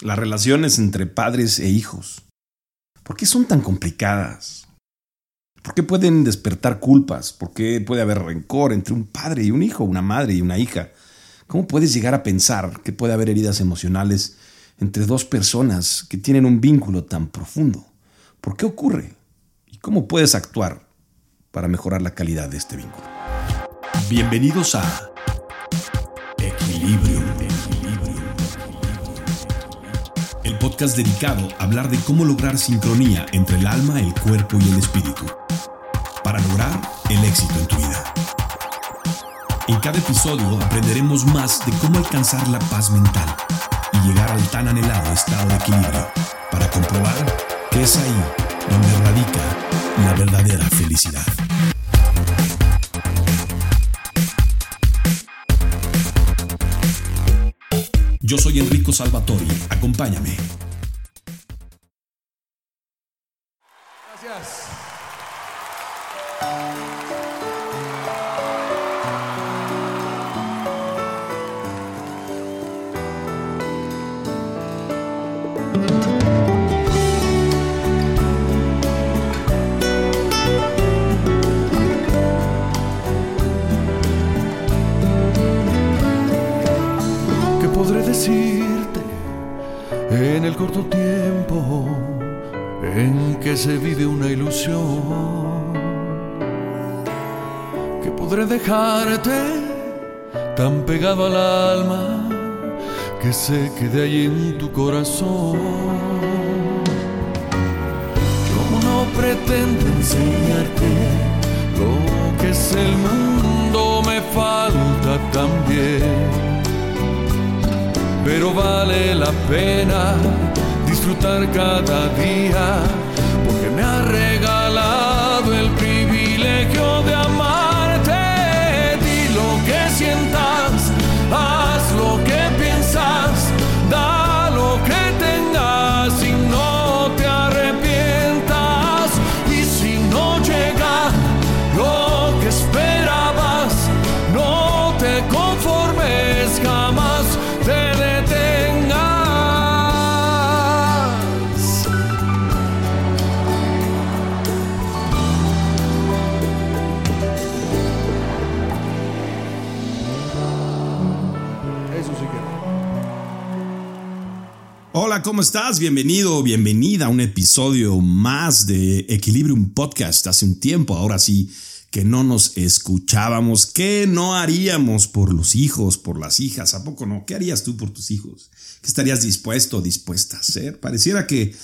las relaciones entre padres e hijos. ¿Por qué son tan complicadas? ¿Por qué pueden despertar culpas? ¿Por qué puede haber rencor entre un padre y un hijo, una madre y una hija? ¿Cómo puedes llegar a pensar que puede haber heridas emocionales entre dos personas que tienen un vínculo tan profundo? ¿Por qué ocurre? ¿Y cómo puedes actuar para mejorar la calidad de este vínculo? Bienvenidos a Equilibrio. Podcast dedicado a hablar de cómo lograr sincronía entre el alma, el cuerpo y el espíritu para lograr el éxito en tu vida. En cada episodio aprenderemos más de cómo alcanzar la paz mental y llegar al tan anhelado estado de equilibrio para comprobar que es ahí donde radica la verdadera felicidad. Yo soy Enrico Salvatori, acompáñame. Se vive una ilusión? ¿Qué podré dejarte tan pegado al alma que se quede allí en tu corazón? Yo no pretendo enseñarte lo que es el mundo, me falta también pero vale la pena disfrutar cada día ¿cómo estás? Bienvenido, bienvenida a un episodio más de Equilibrium Podcast. Hace un tiempo, ahora sí, que no nos escuchábamos. ¿Qué no haríamos por los hijos, por las hijas? ¿A poco no? ¿Qué harías tú por tus hijos? ¿Qué estarías dispuesto o dispuesta a hacer? Pareciera que,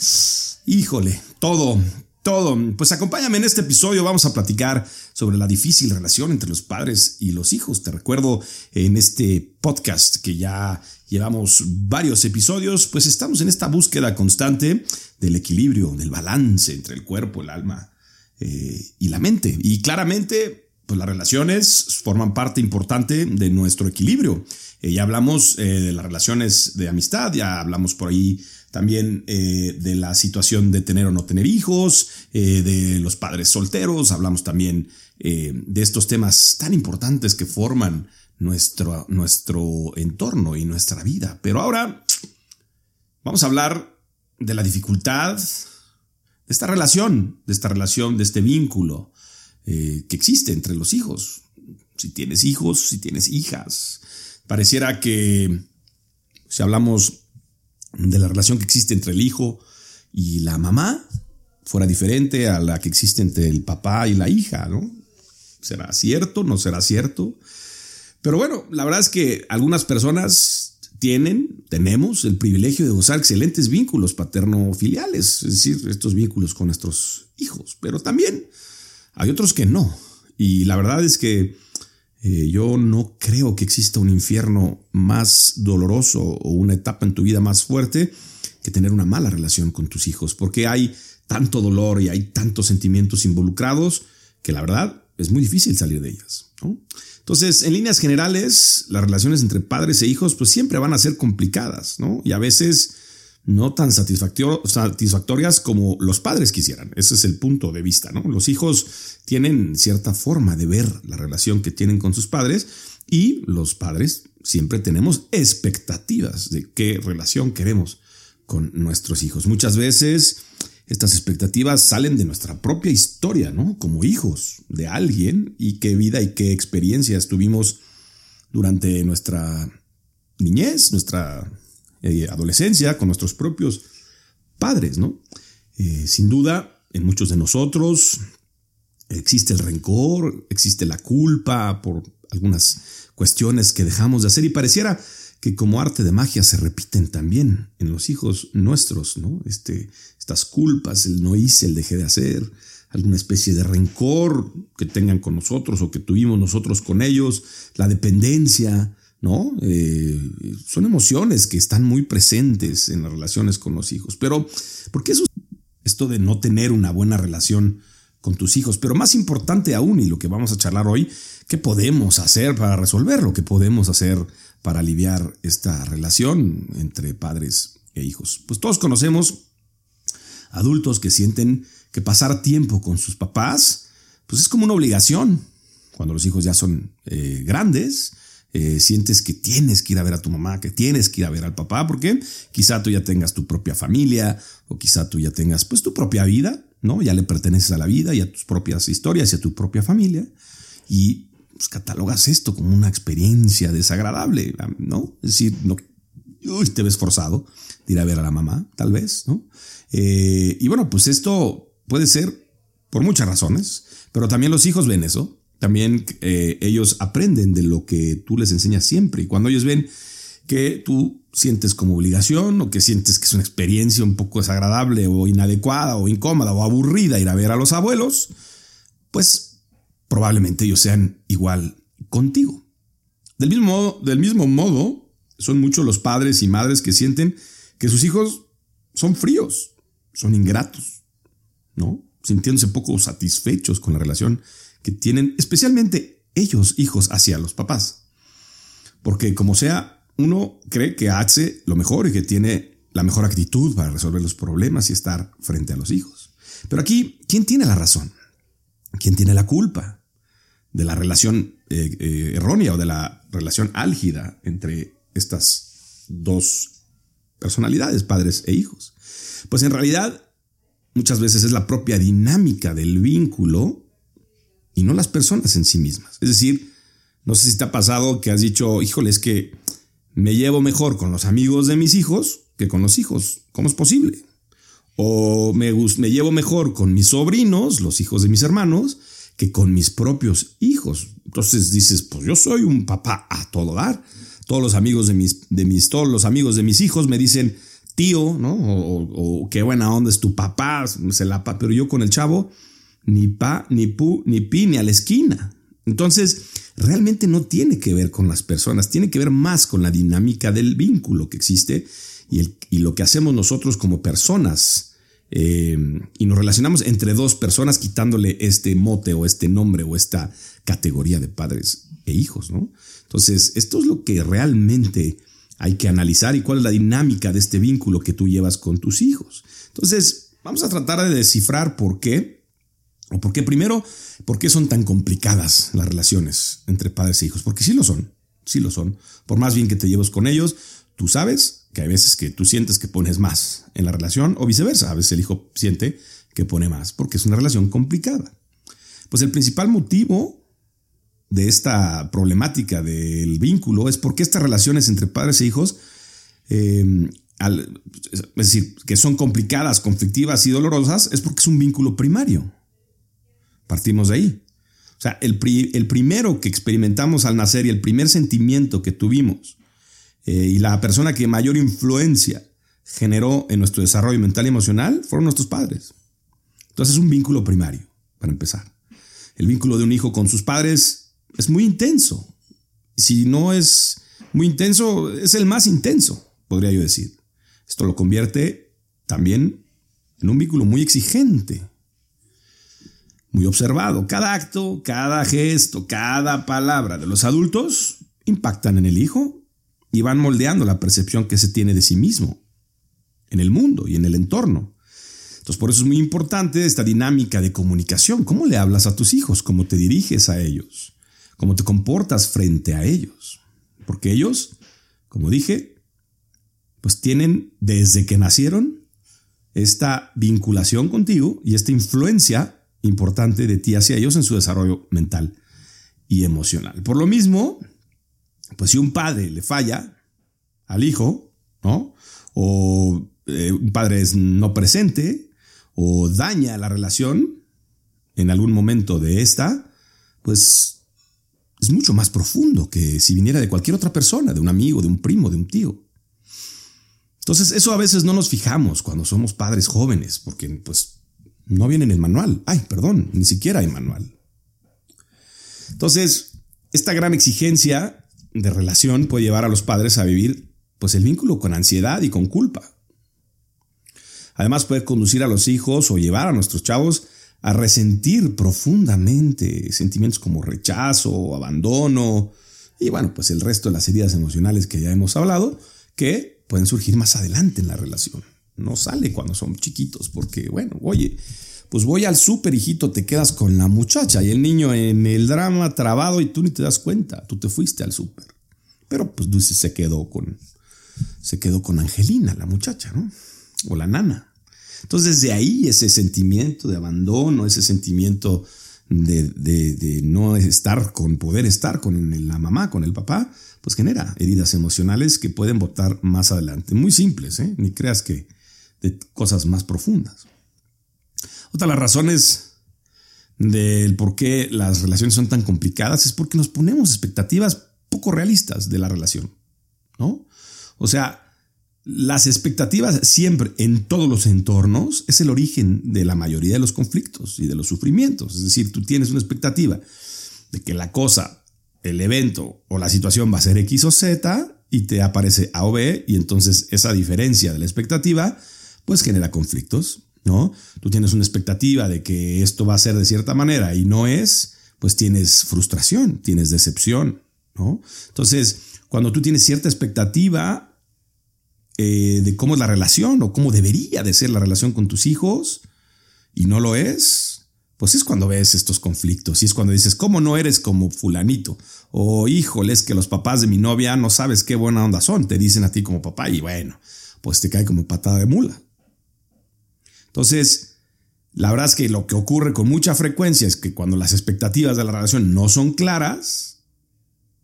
híjole, todo, todo. Pues acompáñame en este episodio, vamos a platicar sobre la difícil relación entre los padres y los hijos. Te recuerdo en este podcast que ya llevamos varios episodios, pues estamos en esta búsqueda constante del equilibrio, del balance entre el cuerpo, el alma eh, y la mente. Y claramente, pues las relaciones forman parte importante de nuestro equilibrio. Eh, ya hablamos eh, de las relaciones de amistad, ya hablamos por ahí también de la situación de tener o no tener hijos, de los padres solteros, hablamos también de estos temas tan importantes que forman nuestro, nuestro entorno y nuestra vida. Pero ahora vamos a hablar de la dificultad de esta relación, de esta relación, de este vínculo eh, que existe entre los hijos. Si tienes hijos, si tienes hijas. Pareciera que si hablamos de la relación que existe entre el hijo y la mamá, fuera diferente a la que existe entre el papá y la hija, ¿no? ¿Será cierto? ¿No será cierto? Pero bueno, la verdad es que algunas personas tienen, tenemos el privilegio de gozar excelentes vínculos paterno-filiales, es decir, estos vínculos con nuestros hijos, pero también hay otros que no. Y la verdad es que eh, yo no creo que exista un infierno más doloroso o una etapa en tu vida más fuerte que tener una mala relación con tus hijos, porque hay tanto dolor y hay tantos sentimientos involucrados que la verdad es muy difícil salir de ellas. Entonces, en líneas generales, las relaciones entre padres e hijos pues siempre van a ser complicadas, ¿no? Y a veces no tan satisfactor- satisfactorias como los padres quisieran. Ese es el punto de vista, ¿no? Los hijos tienen cierta forma de ver la relación que tienen con sus padres y los padres siempre tenemos expectativas de qué relación queremos con nuestros hijos. Muchas veces estas expectativas salen de nuestra propia historia, ¿no? Como hijos de alguien y qué vida y qué experiencias tuvimos durante nuestra niñez, nuestra eh, adolescencia, con nuestros propios padres, ¿no? Eh, sin duda, en muchos de nosotros existe el rencor, existe la culpa por algunas cuestiones que dejamos de hacer y pareciera que como arte de magia se repiten también en los hijos nuestros, ¿no? Este, estas culpas, el no hice, el dejé de hacer, alguna especie de rencor que tengan con nosotros o que tuvimos nosotros con ellos, la dependencia, ¿no? Eh, son emociones que están muy presentes en las relaciones con los hijos. Pero, ¿por qué eso? Esto de no tener una buena relación con tus hijos. Pero más importante aún, y lo que vamos a charlar hoy, ¿qué podemos hacer para resolverlo? ¿Qué podemos hacer para aliviar esta relación entre padres e hijos? Pues todos conocemos adultos que sienten que pasar tiempo con sus papás, pues es como una obligación. Cuando los hijos ya son eh, grandes, eh, sientes que tienes que ir a ver a tu mamá, que tienes que ir a ver al papá, porque quizá tú ya tengas tu propia familia o quizá tú ya tengas pues tu propia vida, ¿no? Ya le perteneces a la vida y a tus propias historias y a tu propia familia y pues, catalogas esto como una experiencia desagradable, ¿no? Es decir, no, te ves forzado de ir a ver a la mamá, tal vez, ¿no? Eh, y bueno, pues esto puede ser por muchas razones, pero también los hijos ven eso, también eh, ellos aprenden de lo que tú les enseñas siempre y cuando ellos ven que tú sientes como obligación o que sientes que es una experiencia un poco desagradable o inadecuada o incómoda o aburrida ir a ver a los abuelos, pues probablemente ellos sean igual contigo. Del mismo modo, son muchos los padres y madres que sienten que sus hijos son fríos, son ingratos, ¿no? Sintiéndose poco satisfechos con la relación que tienen especialmente ellos, hijos, hacia los papás. Porque como sea, uno cree que hace lo mejor y que tiene la mejor actitud para resolver los problemas y estar frente a los hijos. Pero aquí, ¿quién tiene la razón? ¿Quién tiene la culpa de la relación eh, eh, errónea o de la relación álgida entre estas dos personalidades, padres e hijos? Pues en realidad muchas veces es la propia dinámica del vínculo y no las personas en sí mismas. Es decir, no sé si te ha pasado que has dicho, híjole, es que me llevo mejor con los amigos de mis hijos que con los hijos. ¿Cómo es posible? O me, me llevo mejor con mis sobrinos, los hijos de mis hermanos, que con mis propios hijos. Entonces dices, pues yo soy un papá a todo dar. Todos los amigos de mis, de mis, todos los amigos de mis hijos me dicen, tío, ¿no? O, qué buena onda es tu papá, se la pero yo con el chavo, ni pa, ni pu, ni pi, ni a la esquina. Entonces, realmente no tiene que ver con las personas, tiene que ver más con la dinámica del vínculo que existe y, lo que hacemos nosotros como personas. Eh, y nos relacionamos entre dos personas quitándole este mote o este nombre o esta categoría de padres e hijos, ¿no? Entonces, esto es lo que realmente hay que analizar y cuál es la dinámica de este vínculo que tú llevas con tus hijos. Entonces, vamos a tratar de descifrar por qué ¿O por qué primero? ¿Por qué son tan complicadas las relaciones entre padres e hijos? Porque sí lo son, sí lo son. Por más bien que te lleves con ellos, tú sabes que hay veces que tú sientes que pones más en la relación o viceversa. A veces el hijo siente que pone más porque es una relación complicada. Pues el principal motivo de esta problemática del vínculo es porque estas relaciones entre padres e hijos, eh, es decir, que son complicadas, conflictivas y dolorosas, es porque es un vínculo primario. Partimos de ahí. O sea, el, el primero que experimentamos al nacer y el primer sentimiento que tuvimos eh, y la persona que mayor influencia generó en nuestro desarrollo mental y emocional fueron nuestros padres. Entonces es un vínculo primario, para empezar. El vínculo de un hijo con sus padres es muy intenso. Si no es muy intenso, es el más intenso, podría yo decir. Esto lo convierte también en un vínculo muy exigente muy observado. Cada acto, cada gesto, cada palabra de los adultos impactan en el hijo y van moldeando la percepción que se tiene de sí mismo, en el mundo y en el entorno. Entonces, por eso es muy importante esta dinámica de comunicación. ¿Cómo le hablas a tus hijos? ¿Cómo te diriges a ellos? ¿Cómo te comportas frente a ellos? Porque ellos, como dije, pues tienen desde que nacieron esta vinculación contigo y esta influencia importante de ti hacia ellos en su desarrollo mental y emocional. Por lo mismo, pues si un padre le falla al hijo, ¿no? O eh, un padre es no presente o daña la relación en algún momento de esta, pues es mucho más profundo que si viniera de cualquier otra persona, de un amigo, de un primo, de un tío. Entonces, eso a veces no nos fijamos cuando somos padres jóvenes, porque pues no viene en el manual. Ay, perdón, ni siquiera hay manual. Entonces, esta gran exigencia de relación puede llevar a los padres a vivir pues el vínculo con ansiedad y con culpa. Además puede conducir a los hijos o llevar a nuestros chavos a resentir profundamente sentimientos como rechazo, abandono y bueno, pues el resto de las heridas emocionales que ya hemos hablado, que pueden surgir más adelante en la relación. No sale cuando son chiquitos, porque, bueno, oye, pues voy al súper, hijito, te quedas con la muchacha y el niño en el drama trabado y tú ni te das cuenta, tú te fuiste al súper. Pero pues Dulce se quedó con, se quedó con Angelina, la muchacha, ¿no? O la nana. Entonces de ahí ese sentimiento de abandono, ese sentimiento de, de, no estar con, poder estar con la mamá, con el papá, pues genera heridas emocionales que pueden votar más adelante. Muy simples, ¿eh? ni creas que de cosas más profundas. Otra de las razones del por qué las relaciones son tan complicadas es porque nos ponemos expectativas poco realistas de la relación, ¿no? O sea, las expectativas siempre en todos los entornos es el origen de la mayoría de los conflictos y de los sufrimientos. Es decir, tú tienes una expectativa de que la cosa, el evento o la situación va a ser X o Z y te aparece A o B y entonces esa diferencia de la expectativa pues genera conflictos, ¿no? Tú tienes una expectativa de que esto va a ser de cierta manera y no es, pues tienes frustración, tienes decepción, ¿no? Entonces, cuando tú tienes cierta expectativa eh, de cómo es la relación o cómo debería de ser la relación con tus hijos y no lo es, pues es cuando ves estos conflictos y es cuando dices, ¿cómo no eres como fulanito? O híjole, es que los papás de mi novia no sabes qué buena onda son, te dicen a ti como papá y bueno, pues te cae como patada de mula. Entonces, la verdad es que lo que ocurre con mucha frecuencia es que cuando las expectativas de la relación no son claras,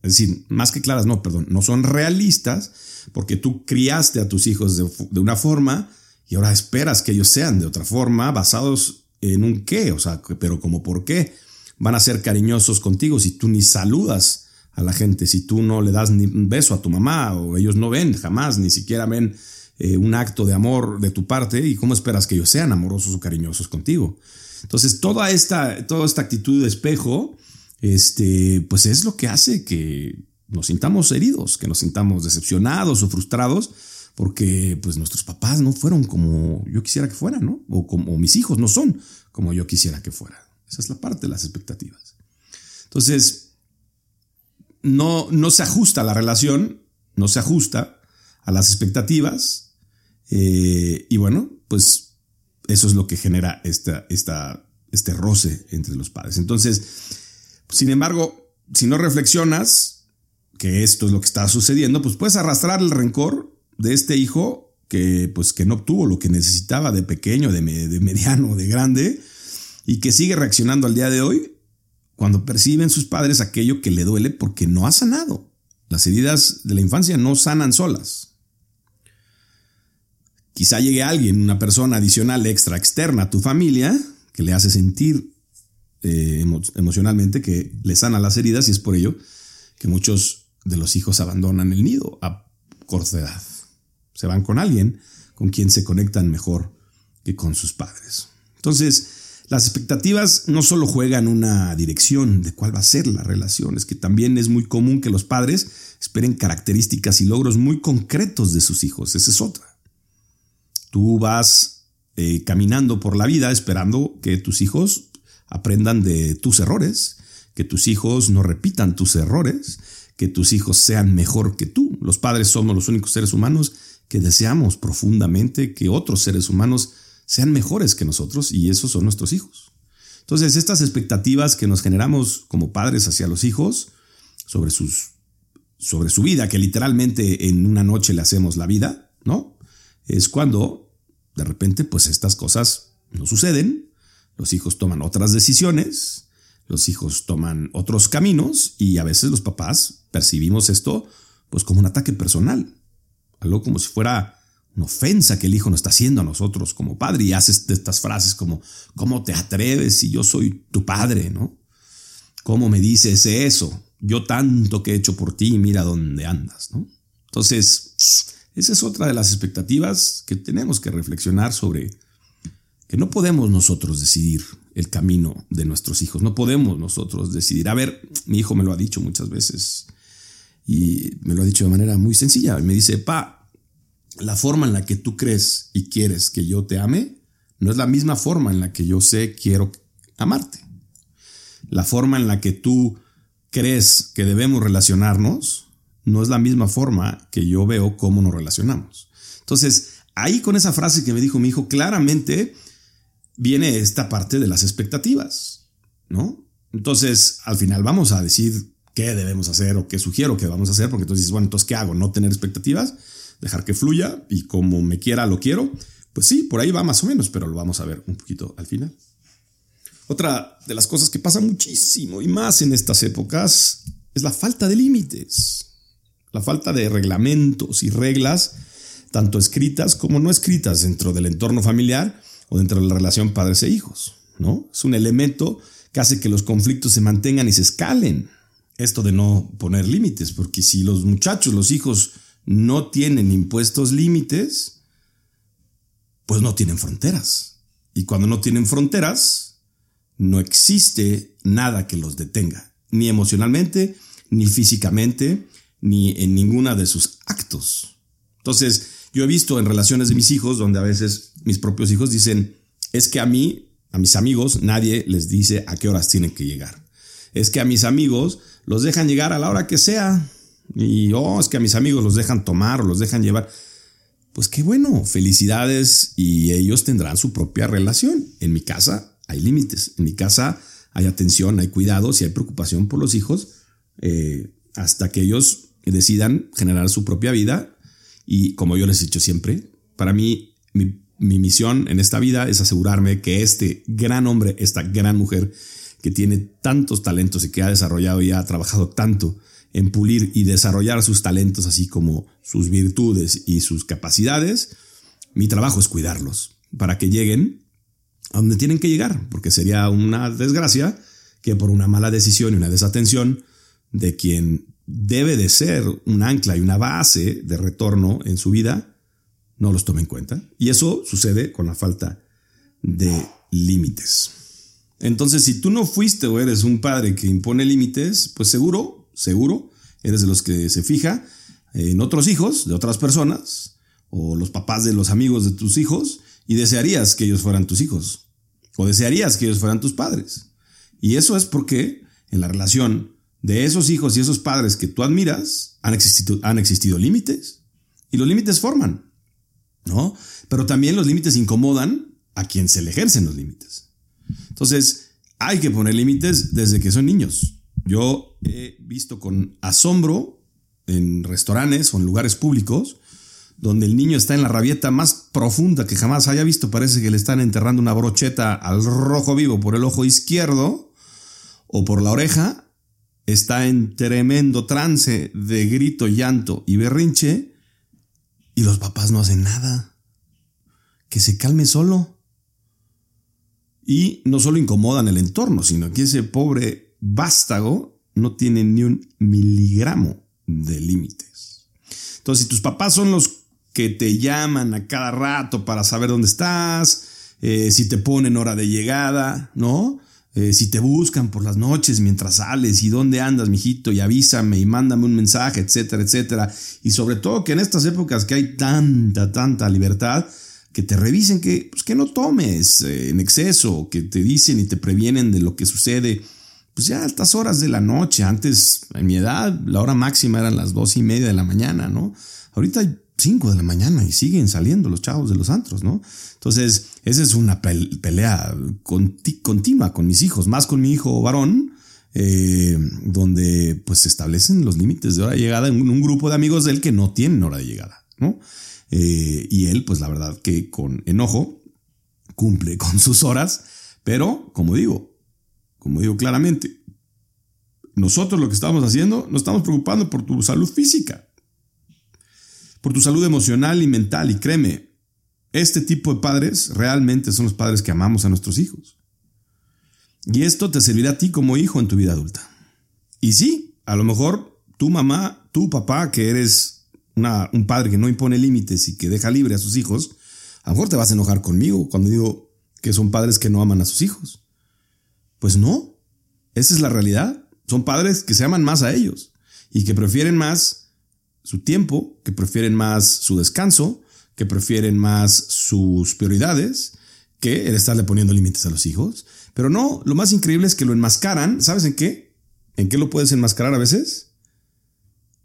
es decir, más que claras, no, perdón, no son realistas, porque tú criaste a tus hijos de, una forma y ahora esperas que ellos sean de otra forma, basados en un qué, o sea, pero como por qué van a ser cariñosos contigo si tú ni saludas a la gente, si tú no le das ni un beso a tu mamá o ellos no ven jamás, ni siquiera ven eh, un acto de amor de tu parte y cómo esperas que ellos sean amorosos o cariñosos contigo. Entonces, toda esta, toda esta actitud de espejo, este, pues es lo que hace que nos sintamos heridos, que nos sintamos decepcionados o frustrados porque pues nuestros papás no fueron como yo quisiera que fueran, ¿no? O como mis hijos no son como yo quisiera que fueran. Esa es la parte de las expectativas. Entonces, no, no se ajusta la relación, no se ajusta a las expectativas eh, y bueno, pues eso es lo que genera esta, esta, este roce entre los padres. Entonces, sin embargo, si no reflexionas, que esto es lo que está sucediendo, pues puedes arrastrar el rencor de este hijo que pues que no obtuvo lo que necesitaba de pequeño, de, de mediano, de grande, y que sigue reaccionando al día de hoy cuando perciben sus padres aquello que le duele porque no ha sanado. Las heridas de la infancia no sanan solas. Quizá llegue alguien, una persona adicional extra externa a tu familia, que le hace sentir eh, emocionalmente que le sana las heridas y es por ello que muchos de los hijos abandonan el nido a corta edad. Se van con alguien con quien se conectan mejor que con sus padres. Entonces, las expectativas no solo juegan una dirección de cuál va a ser la relación, es que también es muy común que los padres esperen características y logros muy concretos de sus hijos. Esa es otra. Tú vas eh, caminando por la vida esperando que tus hijos aprendan de tus errores, que tus hijos no repitan tus errores, que tus hijos sean mejor que tú. Los padres somos los únicos seres humanos que deseamos profundamente que otros seres humanos sean mejores que nosotros y esos son nuestros hijos. Entonces, estas expectativas que nos generamos como padres hacia los hijos sobre, sobre su vida, que literalmente en una noche le hacemos la vida, ¿no? Es cuando de repente pues estas cosas no suceden, los hijos toman otras decisiones, los hijos toman otros caminos y a veces los papás percibimos esto pues como un ataque personal, algo como si fuera una ofensa que el hijo nos está haciendo a nosotros como padre y haces estas frases como ¿cómo te atreves si yo soy tu padre, no? ¿Cómo me dices eso? Yo tanto que he hecho por ti, mira dónde andas, ¿no? Entonces, esa es otra de las expectativas que tenemos que reflexionar sobre que no podemos nosotros decidir el camino de nuestros hijos, no podemos nosotros decidir. A ver, mi hijo me lo ha dicho muchas veces y me lo ha dicho de manera muy sencilla. Me dice, pa, la forma en la que tú crees y quieres que yo te ame no es la misma forma en la que yo sé quiero amarte. La forma en la que tú crees que debemos relacionarnos no es la misma forma que yo veo cómo nos relacionamos. Entonces, ahí con esa frase que me dijo mi hijo, claramente viene esta parte de las expectativas, ¿no? Entonces, al final vamos a decir qué debemos hacer o qué sugiero que vamos a hacer, porque entonces dices, bueno, entonces, ¿qué hago? ¿No tener expectativas? ¿Dejar que fluya y como me quiera lo quiero? Pues sí, por ahí va más o menos, pero lo vamos a ver un poquito al final. Otra de las cosas que pasa muchísimo y más en estas épocas es la falta de límites, la falta de reglamentos y reglas, tanto escritas como no escritas dentro del entorno familiar o dentro de la relación padres e hijos, ¿no? Es un elemento que hace que los conflictos se mantengan y se escalen. Esto de no poner límites, porque si los muchachos, los hijos, no tienen impuestos límites, pues no tienen fronteras. Y cuando no tienen fronteras, no existe nada que los detenga, ni emocionalmente, ni físicamente, ni en ninguna de sus actos. Entonces, yo he visto en relaciones de mis hijos, donde a veces mis propios hijos dicen, es que a mí, a mis amigos, nadie les dice a qué horas tienen que llegar. Es que a mis amigos los dejan llegar a la hora que sea. Y, oh, es que a mis amigos los dejan tomar o los dejan llevar. Pues qué bueno, felicidades y ellos tendrán su propia relación. En mi casa hay límites, en mi casa hay atención, hay cuidados y hay preocupación por los hijos eh, hasta que ellos decidan generar su propia vida y como yo les he dicho siempre, para mí mi, misión en esta vida es asegurarme que este gran hombre, esta gran mujer que tiene tantos talentos y que ha desarrollado y ha trabajado tanto en pulir y desarrollar sus talentos, así como sus virtudes y sus capacidades, mi trabajo es cuidarlos para que lleguen a donde tienen que llegar, porque sería una desgracia que por una mala decisión y una desatención de quien debe de ser un ancla y una base de retorno en su vida, no los toma en cuenta. Y eso sucede con la falta de límites. Entonces, si tú no fuiste o eres un padre que impone límites, pues seguro, seguro, eres de los que se fija en otros hijos de otras personas o los papás de los amigos de tus hijos y desearías que ellos fueran tus hijos o desearías que ellos fueran tus padres. Y eso es porque en la relación de esos hijos y esos padres que tú admiras, han existido, han existido límites. Y los límites forman, ¿no? Pero también los límites incomodan a quien se le ejercen los límites. Entonces, hay que poner límites desde que son niños. Yo he visto con asombro en restaurantes o en lugares públicos donde el niño está en la rabieta más profunda que jamás haya visto. Parece que le están enterrando una brocheta al rojo vivo por el ojo izquierdo o por la oreja está en tremendo trance de grito, llanto y berrinche y los papás no hacen nada. Que se calme solo. Y no solo incomodan el entorno, sino que ese pobre vástago no tiene ni un miligramo de límites. Entonces, si tus papás son los que te llaman a cada rato para saber dónde estás, eh, si te ponen hora de llegada, ¿no? Eh, si te buscan por las noches mientras sales y dónde andas, mijito, y avísame y mándame un mensaje, etcétera, etcétera. Y sobre todo que en estas épocas que hay tanta, tanta libertad, que te revisen que, pues, que no tomes eh, en exceso, que te dicen y te previenen de lo que sucede. Pues ya a altas horas de la noche, antes, en mi edad, la hora máxima eran las dos y media de la mañana, ¿no? Ahorita 5 de la mañana y siguen saliendo los chavos de los antros, ¿no? Entonces, esa es una pelea continua con mis hijos, más con mi hijo varón, eh, donde pues se establecen los límites de hora de llegada en un grupo de amigos de él que no tienen hora de llegada, ¿no? Eh, y él, pues la verdad que con enojo, cumple con sus horas, pero como digo, como digo claramente, nosotros lo que estamos haciendo, nos estamos preocupando por tu salud física, por tu salud emocional y mental, y créeme, este tipo de padres realmente son los padres que amamos a nuestros hijos. Y esto te servirá a ti como hijo en tu vida adulta. Y sí, a lo mejor tu mamá, tu papá, que eres un padre que no impone límites y que deja libre a sus hijos, a lo mejor te vas a enojar conmigo cuando digo que son padres que no aman a sus hijos. Pues no, esa es la realidad. Son padres que se aman más a ellos y que prefieren más su tiempo, que prefieren más su descanso, que prefieren más sus prioridades que el estarle poniendo límites a los hijos. Pero no, lo más increíble es que lo enmascaran. ¿Sabes en qué? ¿En qué lo puedes enmascarar a veces?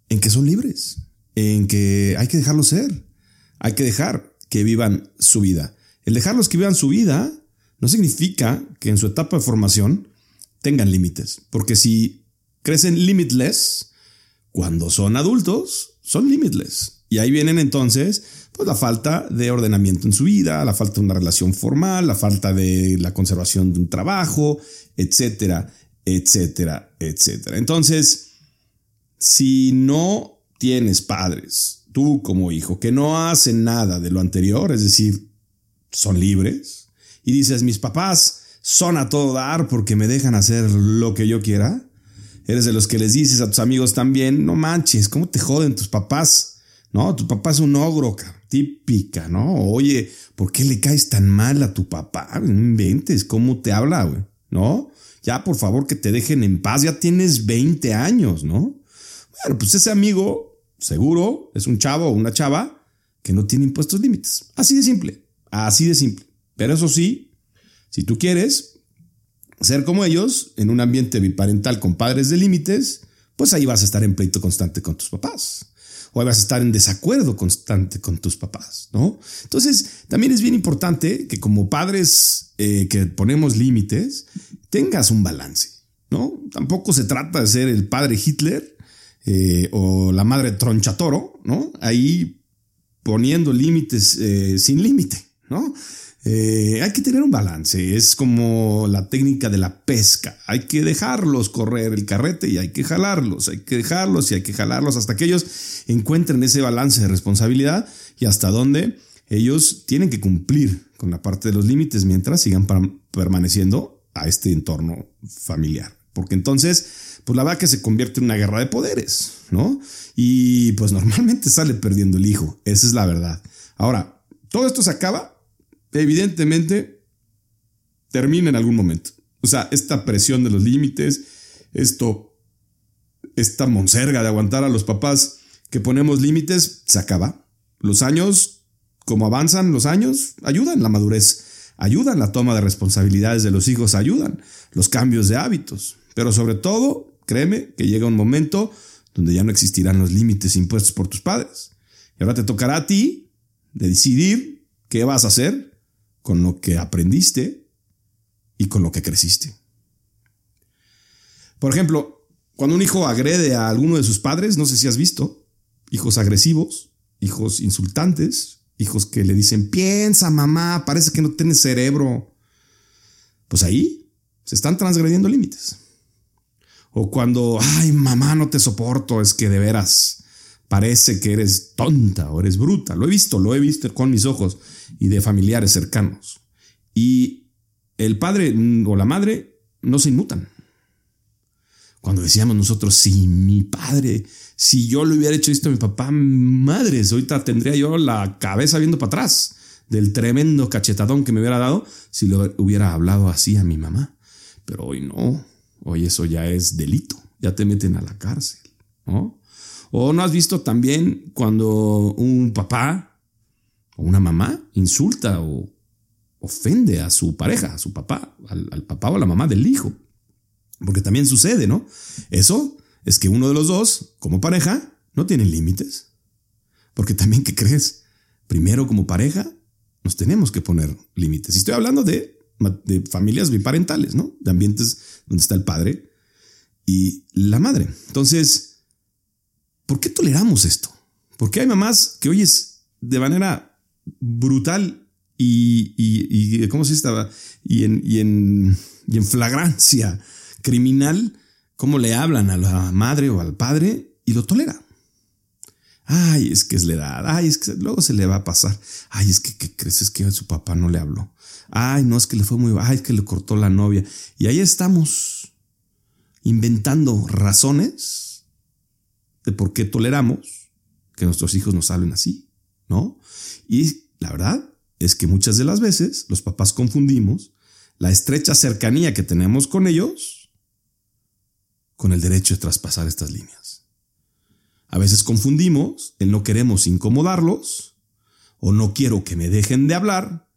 En que son libres, en que hay que dejarlos ser, hay que dejar que vivan su vida. El dejarlos que vivan su vida no significa que en su etapa de formación tengan límites, porque si crecen limitless, cuando son adultos, son limitless. Y ahí vienen entonces pues la falta de ordenamiento en su vida, la falta de una relación formal, la falta de la conservación de un trabajo, etcétera, etcétera, etcétera. Entonces, si no tienes padres, tú como hijo, que no hacen nada de lo anterior, es decir, son libres, y dices, mis papás son a todo dar porque me dejan hacer lo que yo quiera, eres de los que les dices a tus amigos también, no manches, ¿cómo te joden tus papás? No, tu papá es un ogro, típica, ¿no? Oye, ¿por qué le caes tan mal a tu papá? No inventes, ¿cómo te habla, güey? ¿No? Ya, por favor, que te dejen en paz, ya tienes 20 años, ¿no? Bueno, pues ese amigo, seguro, es un chavo o una chava que no tiene impuestos límites. Así de simple, así de simple. Pero eso sí, si tú quieres ser como ellos, en un ambiente biparental con padres de límites, pues ahí vas a estar en pleito constante con tus papás o vas a estar en desacuerdo constante con tus papás, ¿no? Entonces, también es bien importante que como padres eh, que ponemos límites, tengas un balance, ¿no? Tampoco se trata de ser el padre Hitler eh, o la madre tronchatoro, ¿no? Ahí poniendo límites eh, sin límite, ¿no? Eh, hay que tener un balance, es como la técnica de la pesca, hay que dejarlos correr el carrete y hay que jalarlos, hay que dejarlos y hay que jalarlos hasta que ellos encuentren ese balance de responsabilidad y hasta donde ellos tienen que cumplir con la parte de los límites mientras sigan permaneciendo a este entorno familiar. Porque entonces, pues la que se convierte en una guerra de poderes, ¿no? Y pues normalmente sale perdiendo el hijo, esa es la verdad. Ahora, todo esto se acaba evidentemente termina en algún momento. O sea, esta presión de los límites, esto, esta monserga de aguantar a los papás que ponemos límites, se acaba. Los años, como avanzan los años, ayudan la madurez, ayudan la toma de responsabilidades de los hijos, ayudan los cambios de hábitos. Pero sobre todo, créeme que llega un momento donde ya no existirán los límites impuestos por tus padres. Y ahora te tocará a ti de decidir qué vas a hacer con lo que aprendiste y con lo que creciste. Por ejemplo, cuando un hijo agrede a alguno de sus padres, no sé si has visto, hijos agresivos, hijos insultantes, hijos que le dicen, piensa mamá, parece que no tienes cerebro. Pues ahí se están transgrediendo límites. O cuando, ay mamá, no te soporto, es que de veras parece que eres tonta o eres bruta. Lo he visto, lo he visto con mis ojos y de familiares cercanos. Y el padre o la madre no se inmutan. Cuando decíamos nosotros, si mi padre, si yo le hubiera hecho esto a mi papá, madres, ahorita tendría yo la cabeza viendo para atrás del tremendo cachetadón que me hubiera dado si lo hubiera hablado así a mi mamá. Pero hoy no, hoy eso ya es delito, ya te meten a la cárcel. O no has visto también cuando un papá o una mamá insulta o ofende a su pareja, a su papá, al, papá o a la mamá del hijo. Porque también sucede, ¿no? Eso es que uno de los dos, como pareja, no tiene límites. Porque también, ¿qué crees? Primero, como pareja, nos tenemos que poner límites. Y estoy hablando de, de familias biparentales, ¿no? De ambientes donde está el padre y la madre. Entonces, ¿Por qué toleramos esto? Porque hay mamás que oyes de manera brutal y, y, ¿cómo se estaba? Y en, y, en, y en flagrancia criminal, cómo le hablan a la madre o al padre y lo tolera. Ay, es que es la edad. Ay, es que luego se le va a pasar. Ay, es que ¿qué crees? Es que su papá no le habló. Ay, no, es que le fue muy. Ay, es que le cortó la novia. Y ahí estamos inventando razones de por qué toleramos que nuestros hijos nos hablen así, ¿no? Y la verdad es que muchas de las veces los papás confundimos la estrecha cercanía que tenemos con ellos con el derecho de traspasar estas líneas. A veces confundimos el no queremos incomodarlos o no quiero que me dejen de hablar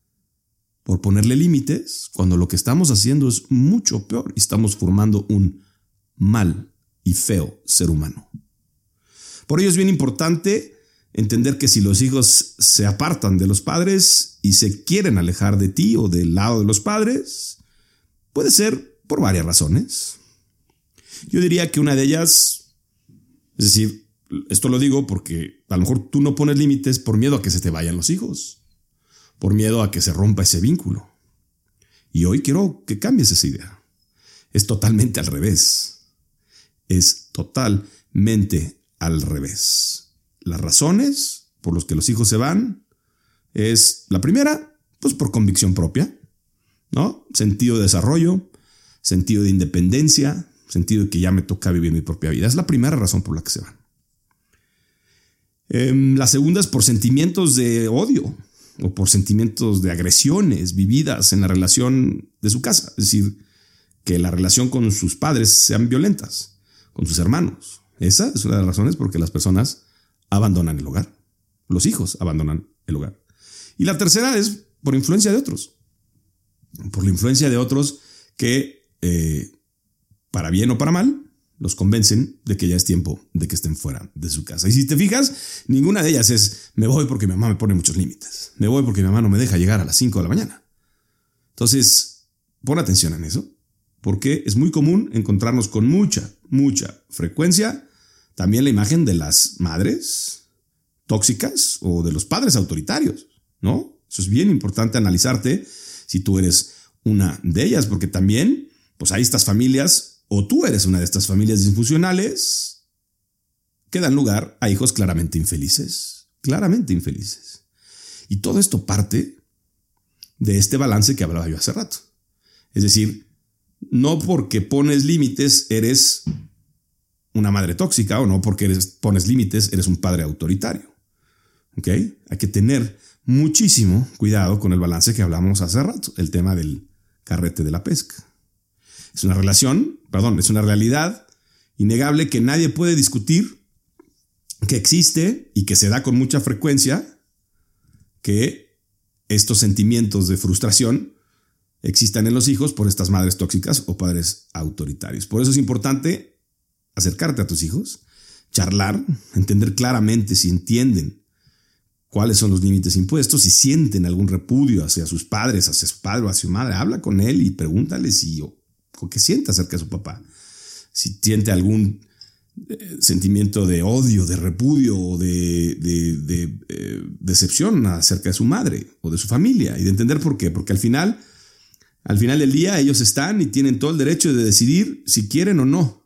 por ponerle límites cuando lo que estamos haciendo es mucho peor y estamos formando un mal y feo ser humano. Por ello es bien importante entender que si los hijos se apartan de los padres y se quieren alejar de ti o del lado de los padres, puede ser por varias razones. Yo diría que una de ellas, es decir, esto lo digo porque a lo mejor tú no pones límites por miedo a que se te vayan los hijos, por miedo a que se rompa ese vínculo. Y hoy quiero que cambies esa idea. Es totalmente al revés. Es totalmente al revés. Las razones por las que los hijos se van es la primera, pues por convicción propia, ¿no? Sentido de desarrollo, sentido de independencia, sentido de que ya me toca vivir mi propia vida. Es la primera razón por la que se van. Em, la segunda es por sentimientos de odio o por sentimientos de agresiones vividas en la relación de su casa. Es decir, que la relación con sus padres sean violentas, con sus hermanos. Esa es una de las razones por las personas abandonan el hogar. Los hijos abandonan el hogar. Y la tercera es por influencia de otros. Por la influencia de otros que, eh, para bien o para mal, los convencen de que ya es tiempo de que estén fuera de su casa. Y si te fijas, ninguna de ellas es me voy porque mi mamá me pone muchos límites. Me voy porque mi mamá no me deja llegar a las 5 de la mañana. Entonces, pon atención en eso, porque es muy común encontrarnos con mucha, mucha frecuencia también la imagen de las madres tóxicas o de los padres autoritarios, ¿no? Eso es bien importante analizarte si tú eres una de ellas, porque también, pues hay estas familias o tú eres una de estas familias disfuncionales que dan lugar a hijos claramente infelices, claramente infelices. Y todo esto parte de este balance que hablaba yo hace rato. Es decir, no porque pones límites eres una madre tóxica o no porque pones límites eres un padre autoritario. Hay que tener muchísimo cuidado con el balance que hablamos hace rato, el tema del carrete de la pesca. Es una relación, perdón, es una realidad innegable que nadie puede discutir, que existe y que se da con mucha frecuencia, que estos sentimientos de frustración existan en los hijos por estas madres tóxicas o padres autoritarios. Por eso es importante acercarte a tus hijos, charlar, entender claramente si entienden cuáles son los límites impuestos, si sienten algún repudio hacia sus padres, hacia su padre o hacia su madre, habla con él y pregúntale si que siente acerca de su papá. Si siente algún eh, sentimiento de odio, de repudio o de, eh, decepción acerca de su madre o de su familia y de entender por qué. Porque al final, al final del día ellos están y tienen todo el derecho de decidir si quieren o no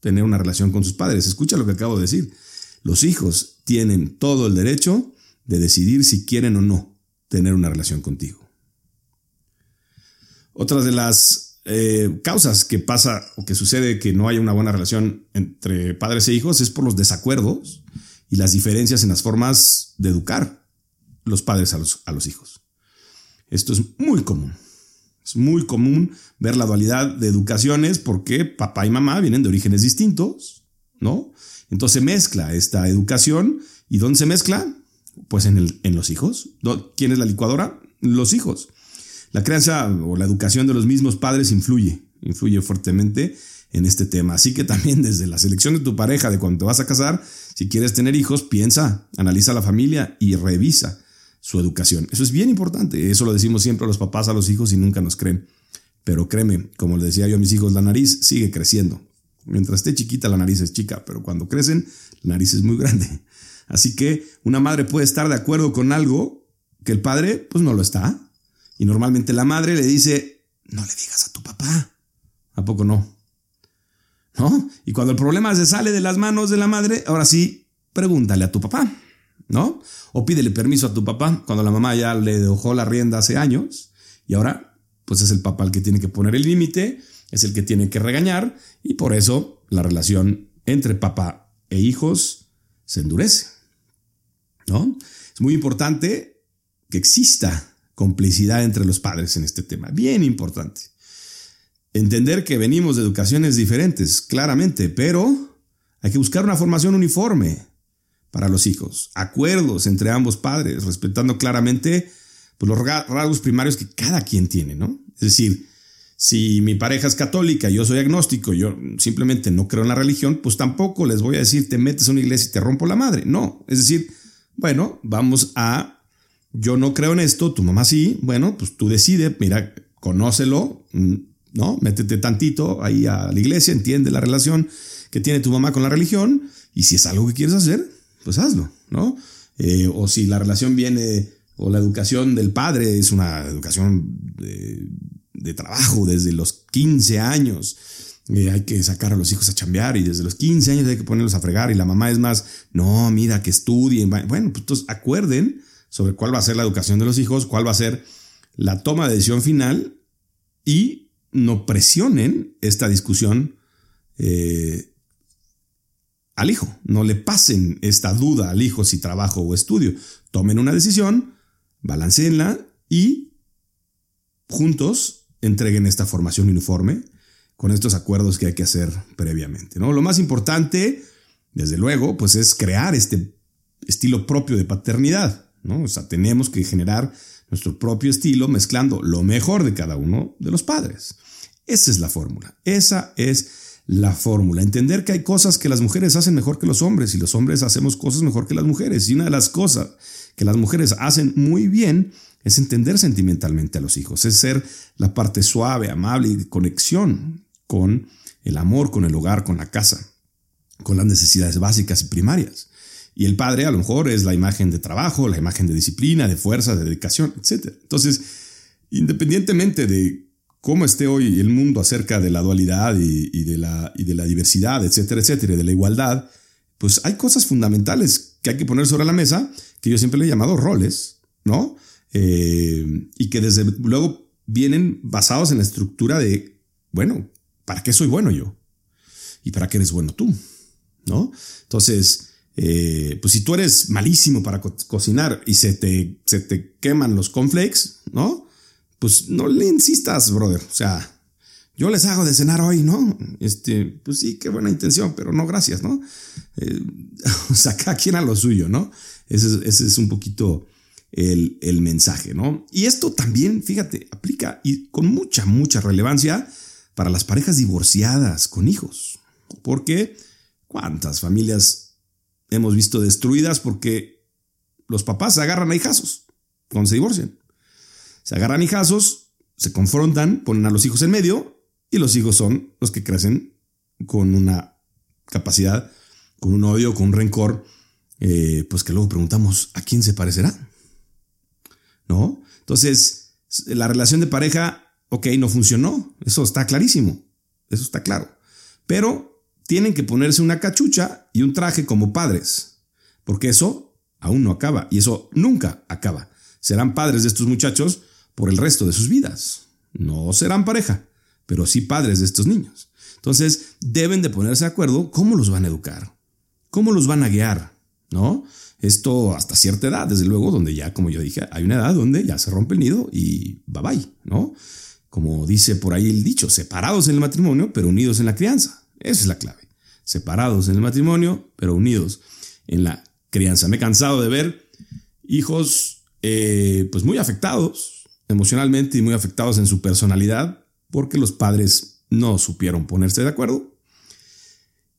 tener una relación con sus padres. Escucha lo que acabo de decir. Los hijos tienen todo el derecho de decidir si quieren o no tener una relación contigo. Otras de las eh, causas que pasa o que sucede que no haya una buena relación entre padres e hijos es por los desacuerdos y las diferencias en las formas de educar los padres a los, a los hijos. Esto es muy común. Es muy común ver la dualidad de educaciones porque papá y mamá vienen de orígenes distintos, ¿no? Entonces se mezcla esta educación. ¿Y dónde se mezcla? Pues en, el, en los hijos. ¿Quién es la licuadora? Los hijos. La crianza o la educación de los mismos padres influye, influye fuertemente en este tema. Así que también desde la selección de tu pareja, de cuando te vas a casar, si quieres tener hijos, piensa, analiza la familia y revisa su educación. Eso es bien importante. Eso lo decimos siempre a los papás, a los hijos y nunca nos creen. Pero créeme, como le decía yo a mis hijos, la nariz sigue creciendo. Mientras esté chiquita, la nariz es chica, pero cuando crecen, la nariz es muy grande. Así que una madre puede estar de acuerdo con algo que el padre pues no lo está. Y normalmente la madre le dice, no le digas a tu papá. ¿A poco no? ¿No? Y cuando el problema se sale de las manos de la madre, ahora sí, pregúntale a tu papá, ¿no? O pídele permiso a tu papá cuando la mamá ya le dejó la rienda hace años y ahora pues es el papá el que tiene que poner el límite, es el que tiene que regañar y por eso la relación entre papá e hijos se endurece. ¿No? Es muy importante que exista complicidad entre los padres en este tema, bien importante. Entender que venimos de educaciones diferentes, claramente, pero hay que buscar una formación uniforme para los hijos, acuerdos entre ambos padres, respetando claramente pues, los rasgos primarios que cada quien tiene, ¿no? Es decir, si mi pareja es católica, yo soy agnóstico, yo simplemente no creo en la religión, pues tampoco les voy a decir te metes a una iglesia y te rompo la madre. No, es decir, bueno, vamos a, yo no creo en esto, tu mamá sí, bueno, pues tú decides, mira, conócelo, mm, ¿no? Métete tantito ahí a la iglesia, entiende la relación que tiene tu mamá con la religión y si es algo que quieres hacer, pues hazlo, ¿no? Eh, o si la relación viene o la educación del padre es una educación de, trabajo desde los 15 años. Eh, hay que sacar a los hijos a chambear y desde los 15 años hay que ponerlos a fregar y la mamá es más, no, mira, que estudien. Bueno, pues entonces acuerden sobre cuál va a ser la educación de los hijos, cuál va a ser la toma de decisión final y no presionen esta discusión eh, al hijo. No le pasen esta duda al hijo si trabajo o estudio. Tomen una decisión, balanceenla y juntos entreguen esta formación uniforme con estos acuerdos que hay que hacer previamente. ¿no? Lo más importante, desde luego, pues es crear este estilo propio de paternidad. ¿no? O sea, tenemos que generar nuestro propio estilo mezclando lo mejor de cada uno de los padres. Esa es la fórmula. Esa es la fórmula. Entender que hay cosas que las mujeres hacen mejor que los hombres y los hombres hacemos cosas mejor que las mujeres. Y una de las cosas que las mujeres hacen muy bien es entender sentimentalmente a los hijos, es ser la parte suave, amable y de conexión con el amor, con el hogar, con la casa, con las necesidades básicas y primarias. Y el padre a lo mejor es la imagen de trabajo, la imagen de disciplina, de fuerza, de dedicación, etc. Entonces, independientemente de cómo esté hoy el mundo acerca de la dualidad y, de, la, y de la diversidad, etcétera, etcétera, y de la igualdad, pues hay cosas fundamentales que hay que poner sobre la mesa, que yo siempre le he llamado roles, ¿no? Eh, y que desde luego vienen basados en la estructura de, bueno, ¿para qué soy bueno yo? ¿Y para qué eres bueno tú? ¿No? Entonces, eh, pues si tú eres malísimo para cocinar y se te, se te queman los cornflakes, ¿no? Pues no le insistas, brother. O sea, yo les hago de cenar hoy, ¿no? Este, pues sí, qué buena intención, pero no gracias, ¿no? Eh, o sea, cada quien a lo suyo, ¿no? Ese es, un poquito el, el, mensaje, ¿no? Y esto también, fíjate, aplica y con mucha, mucha relevancia para las parejas divorciadas con hijos. Porque cuántas familias hemos visto destruidas porque los papás agarran a hijazos cuando se divorcian. Se agarran hijazos, se confrontan, ponen a los hijos en medio y los hijos son los que crecen con una capacidad, con un odio, con un rencor, eh, pues que luego preguntamos, ¿a quién se parecerá? ¿No? Entonces, la relación de pareja, ok, no funcionó, eso está clarísimo, eso está claro, pero tienen que ponerse una cachucha y un traje como padres, porque eso aún no acaba y eso nunca acaba. Serán padres de estos muchachos por el resto de sus vidas. No serán pareja, pero sí padres de estos niños. Entonces, deben de ponerse de acuerdo cómo los van a educar, cómo los van a guiar, ¿no? Esto hasta cierta edad, desde luego, donde ya, como yo dije, hay una edad donde ya se rompe el nido y bye bye, ¿no? Como dice por ahí el dicho, separados en el matrimonio, pero unidos en la crianza. Esa es la clave. Separados en el matrimonio, pero unidos en la crianza. Me he cansado de ver hijos eh, pues muy afectados, emocionalmente y muy afectados en su personalidad porque los padres no supieron ponerse de acuerdo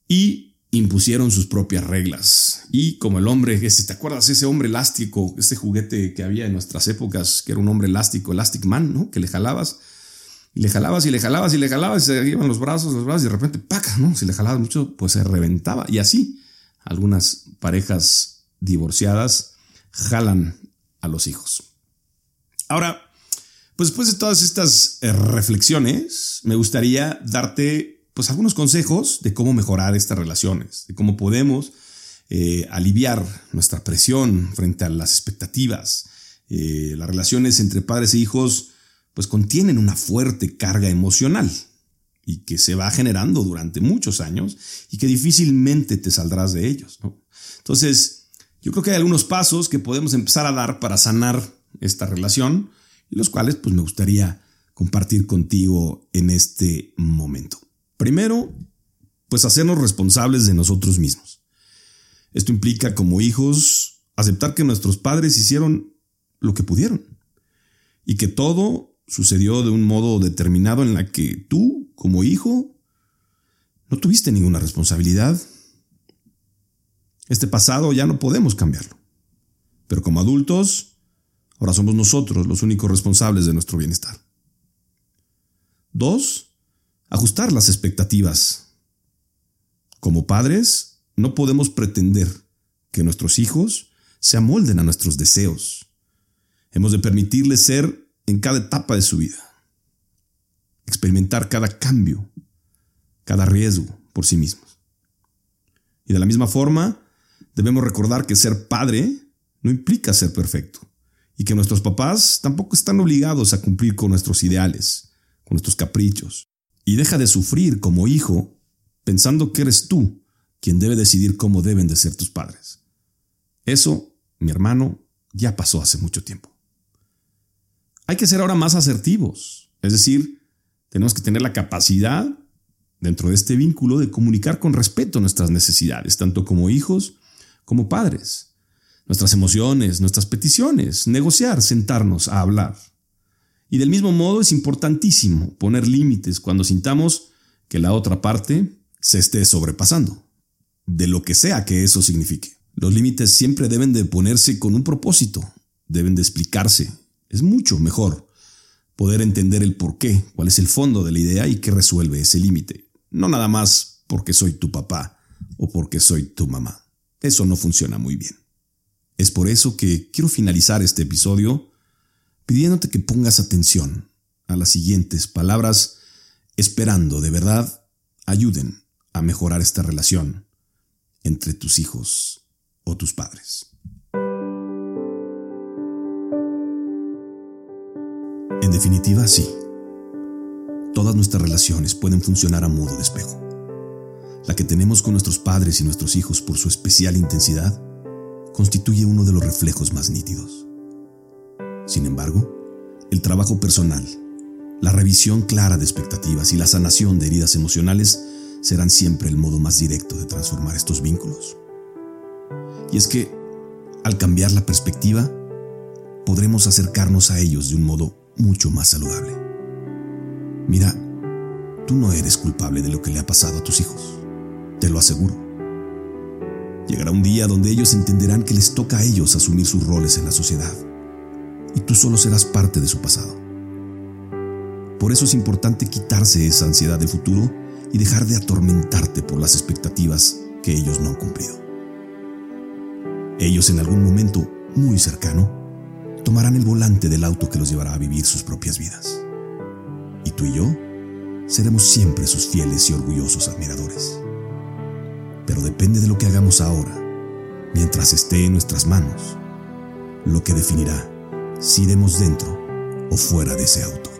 y impusieron sus propias reglas. Y como el hombre, ese, ¿te acuerdas ese hombre elástico, ese juguete que había en nuestras épocas, que era un hombre elástico, Elastic Man, ¿no? Que le jalabas, y le jalabas y le jalabas y le jalabas y se iban los brazos, los brazos y de repente, ¡paca! ¿no? Si le jalabas mucho, pues se reventaba. Y así, algunas parejas divorciadas jalan a los hijos. Ahora, pues después de todas estas eh, reflexiones, me gustaría darte pues algunos consejos de cómo mejorar estas relaciones, de cómo podemos eh, aliviar nuestra presión frente a las expectativas. Eh, las relaciones entre padres e hijos pues contienen una fuerte carga emocional y que se va generando durante muchos años y que difícilmente te saldrás de ellos. Entonces, yo creo que hay algunos pasos que podemos empezar a dar para sanar esta relación y los cuales pues me gustaría compartir contigo en este momento. Primero, pues hacernos responsables de nosotros mismos. Esto implica como hijos aceptar que nuestros padres hicieron lo que pudieron y que todo sucedió de un modo determinado en la que tú, como hijo, no tuviste ninguna responsabilidad. Este pasado ya no podemos cambiarlo. Pero como adultos, ahora somos nosotros los únicos responsables de nuestro bienestar. Dos, ajustar las expectativas. Como padres, no podemos pretender que nuestros hijos se amolden a nuestros deseos. Hemos de permitirles ser en cada etapa de su vida. Experimentar cada cambio, cada riesgo por sí mismos. Y de la misma forma, debemos recordar que ser padre no implica ser perfecto y que nuestros papás tampoco están obligados a cumplir con nuestros ideales, con nuestros caprichos. Y deja de sufrir como hijo pensando que eres tú quien debe decidir cómo deben de ser tus padres. Eso, mi hermano, ya pasó hace mucho tiempo. Hay que ser ahora más asertivos, es decir, tenemos que tener la capacidad dentro de este vínculo de comunicar con respeto nuestras necesidades, tanto como hijos como padres, nuestras emociones, nuestras peticiones, negociar, sentarnos a hablar. Y del mismo modo es importantísimo poner límites cuando sintamos que la otra parte se esté sobrepasando, de lo que sea que eso signifique. Los límites siempre deben de ponerse con un propósito, deben de explicarse es mucho mejor poder entender el por qué, cuál es el fondo de la idea y qué resuelve ese límite. No nada más porque soy tu papá o porque soy tu mamá. Eso no funciona muy bien. Es por eso que quiero finalizar este episodio pidiéndote que pongas atención a las siguientes palabras, esperando de verdad ayuden a mejorar esta relación entre tus hijos o tus padres. En definitiva, sí. Todas nuestras relaciones pueden funcionar a modo de espejo. La que tenemos con nuestros padres y nuestros hijos por su especial intensidad constituye uno de los reflejos más nítidos. Sin embargo, el trabajo personal, la revisión clara de expectativas y la sanación de heridas emocionales serán siempre el modo más directo de transformar estos vínculos. Y es que, al cambiar la perspectiva, podremos acercarnos a ellos de un modo mucho más saludable. Mira, tú no eres culpable de lo que le ha pasado a tus hijos, te lo aseguro. Llegará un día donde ellos entenderán que les toca a ellos asumir sus roles en la sociedad, y tú solo serás parte de su pasado. Por eso es importante quitarse esa ansiedad de futuro y dejar de atormentarte por las expectativas que ellos no han cumplido. Ellos en algún momento muy cercano tomarán el volante del auto que los llevará a vivir sus propias vidas. Y tú y yo seremos siempre sus fieles y orgullosos admiradores. Pero depende de lo que hagamos ahora, mientras esté en nuestras manos, lo que definirá si iremos dentro o fuera de ese auto.